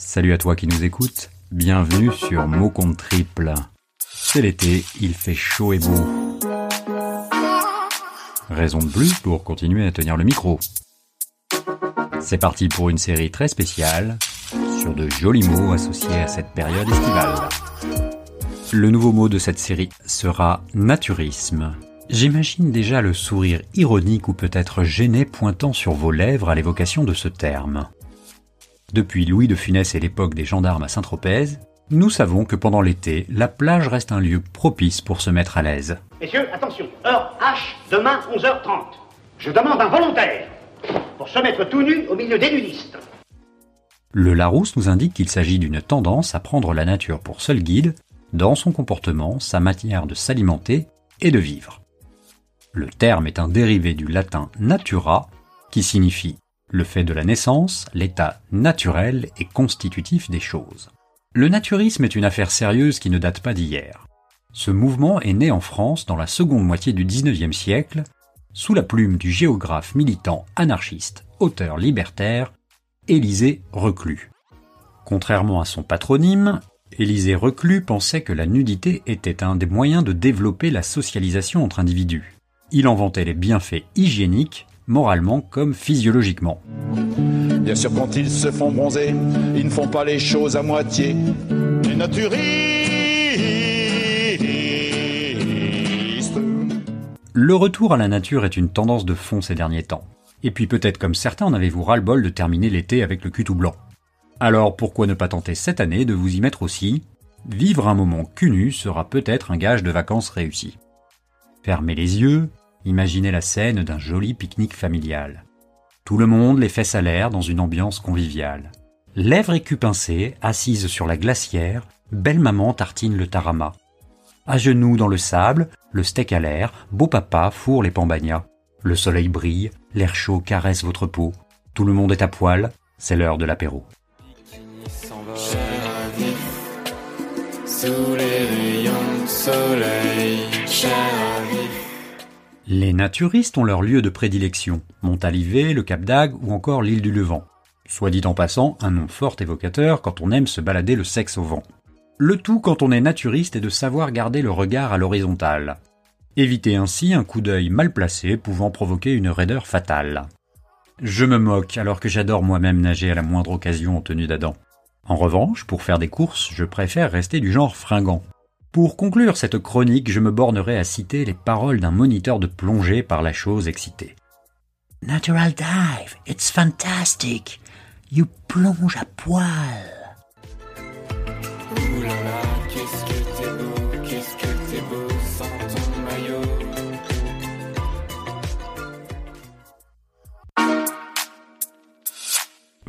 Salut à toi qui nous écoutes, bienvenue sur Mot Compte Triple. C'est l'été, il fait chaud et beau. Raison de plus pour continuer à tenir le micro. C'est parti pour une série très spéciale sur de jolis mots associés à cette période estivale. Le nouveau mot de cette série sera naturisme. J'imagine déjà le sourire ironique ou peut-être gêné pointant sur vos lèvres à l'évocation de ce terme. Depuis Louis de Funès et l'époque des gendarmes à Saint-Tropez, nous savons que pendant l'été, la plage reste un lieu propice pour se mettre à l'aise. Messieurs, attention, heure H, demain 11h30. Je demande un volontaire pour se mettre tout nu au milieu des nudistes. Le Larousse nous indique qu'il s'agit d'une tendance à prendre la nature pour seul guide dans son comportement, sa manière de s'alimenter et de vivre. Le terme est un dérivé du latin natura, qui signifie le fait de la naissance, l'état naturel et constitutif des choses. Le naturisme est une affaire sérieuse qui ne date pas d'hier. Ce mouvement est né en France dans la seconde moitié du XIXe siècle, sous la plume du géographe militant anarchiste, auteur libertaire, Élisée Reclus. Contrairement à son patronyme, Élisée Reclus pensait que la nudité était un des moyens de développer la socialisation entre individus. Il en vantait les bienfaits hygiéniques, moralement comme physiologiquement. Bien sûr, quand ils se font bronzer, ils ne font pas les choses à moitié. Les naturistes. Le retour à la nature est une tendance de fond ces derniers temps. Et puis peut-être comme certains en avez-vous ras-le-bol de terminer l'été avec le cul tout blanc. Alors pourquoi ne pas tenter cette année de vous y mettre aussi? Vivre un moment cul nu sera peut-être un gage de vacances réussi. Fermez les yeux, imaginez la scène d'un joli pique-nique familial. Tout le monde les fesses à l'air dans une ambiance conviviale. Lèvres pincés, assises sur la glacière, belle maman tartine le tarama. À genoux dans le sable, le steak à l'air, beau papa fourre les pambagnas. Le soleil brille, l'air chaud caresse votre peau. Tout le monde est à poil, c'est l'heure de l'apéro. Sous les rayons de. Les naturistes ont leur lieu de prédilection, Montalivet, le Cap d'Agde ou encore l'île du Levant. Soit dit en passant, un nom fort évocateur quand on aime se balader le sexe au vent. Le tout quand on est naturiste est de savoir garder le regard à l'horizontale. Éviter ainsi un coup d'œil mal placé pouvant provoquer une raideur fatale. Je me moque alors que j'adore moi-même nager à la moindre occasion en tenue d'Adam. En revanche, pour faire des courses, je préfère rester du genre fringant. Pour conclure cette chronique, je me bornerai à citer les paroles d'un moniteur de plongée par la chose excitée. Natural dive, it's fantastic. You plonge à poil. Ouh là là,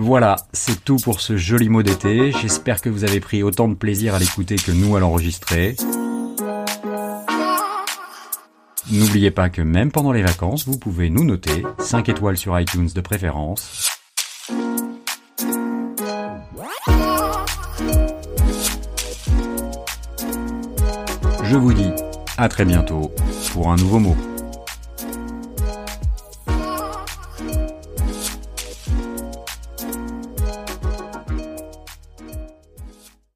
Voilà, c'est tout pour ce joli mot d'été. J'espère que vous avez pris autant de plaisir à l'écouter que nous à l'enregistrer. N'oubliez pas que même pendant les vacances, vous pouvez nous noter 5 étoiles sur iTunes de préférence. Je vous dis à très bientôt pour un nouveau mot.